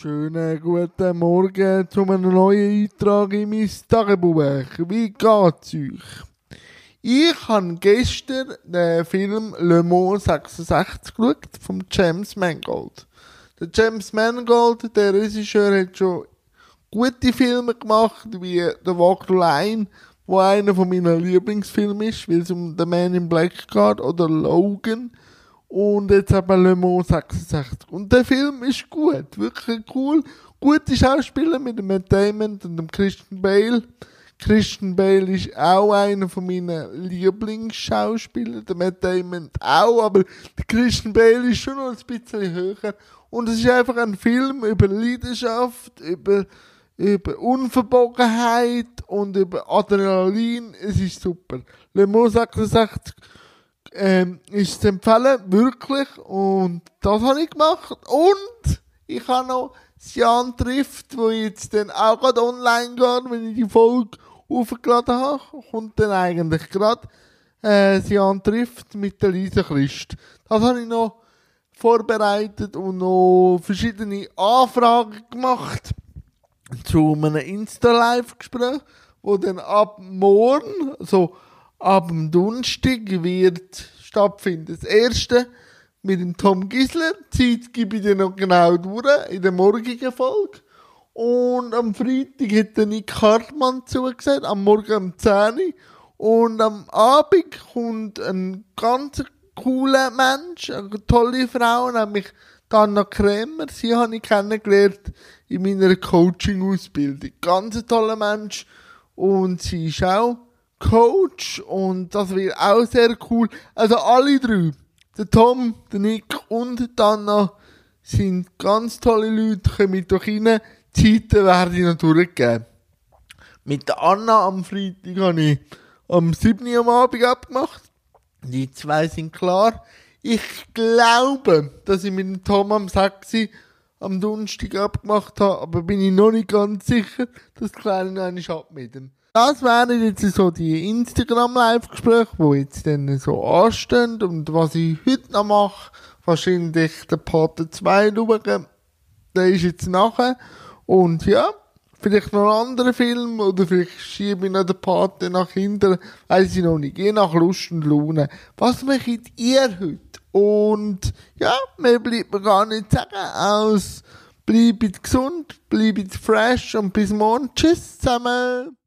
Schönen guten Morgen zu einem neuen Eintrag in mein Tagebuch. Wie geht's euch? Ich habe gestern den Film Le Mans 66 geschaut, von James Mangold. Der James Mangold, der Regisseur, hat schon gute Filme gemacht, wie The Walk the Line, wo einer von meinen Lieblingsfilmen ist, weil es um The Man in Black geht, oder Logan und jetzt eben Le Mans 66. Und der Film ist gut, wirklich cool. Gute Schauspieler mit dem Damon und dem Christian Bale. Christian Bale ist auch einer von meinen Lieblingsschauspielern. Der Matt Damon auch, aber der Christian Bale ist schon noch ein bisschen höher. Und es ist einfach ein Film über Leidenschaft, über, über Unverbogenheit und über Adrenalin. Es ist super. Le Mans 66 ähm, ist zu empfehlen, wirklich. Und das habe ich gemacht. Und ich habe noch das Jan trifft, wo jetzt dann auch gerade online geht, wenn ich die Folge aufgeladen habe. Kommt dann eigentlich gerade äh, das Jan trifft mit der Lisa Christ. Das habe ich noch vorbereitet und noch verschiedene Anfragen gemacht zu einem Insta-Live-Gespräch, wo dann ab morgen, so ab dem Donnerstag wird stattfinden. Das erste mit dem Tom Gisler. Die Zeit gebe ich dir noch genau durch in der morgigen Folge. Und am Freitag hat der Nick Hartmann zugesagt, am Morgen um 10 Uhr. Und am Abend kommt ein ganz cooler Mensch, eine tolle Frau, nämlich Dana Krämer. Sie habe ich kennengelernt in meiner Coaching-Ausbildung. Ganz ein toller Mensch. Und sie ist auch Coach und das wird auch sehr cool. Also alle drei, der Tom, der Nick und Dana, sind ganz tolle Leute, kommen doch rein. Die Zeiten werde ich noch durchgeben. Mit der Anna am Freitag habe ich am 7. Uhr am Abend abgemacht. Die zwei sind klar. Ich glaube, dass ich mit dem Tom am 6. Uhr am Donnerstag abgemacht habe, aber bin ich noch nicht ganz sicher. Das kläre ich noch ab mit ihm. Das wären jetzt so die Instagram-Live-Gespräche, die jetzt dann so anstehen und was ich heute noch mache, wahrscheinlich der Part 2 schauen, der ist jetzt nachher und ja, vielleicht noch einen anderen Film oder vielleicht schiebe ich noch den Part nach hinten, weiß ich noch nicht, je nach Lust und Laune. Was macht ihr heute? Und ja, mehr bleibt mir gar nicht sagen, aus bleibt gesund, bleibt fresh und bis morgen. Tschüss zusammen.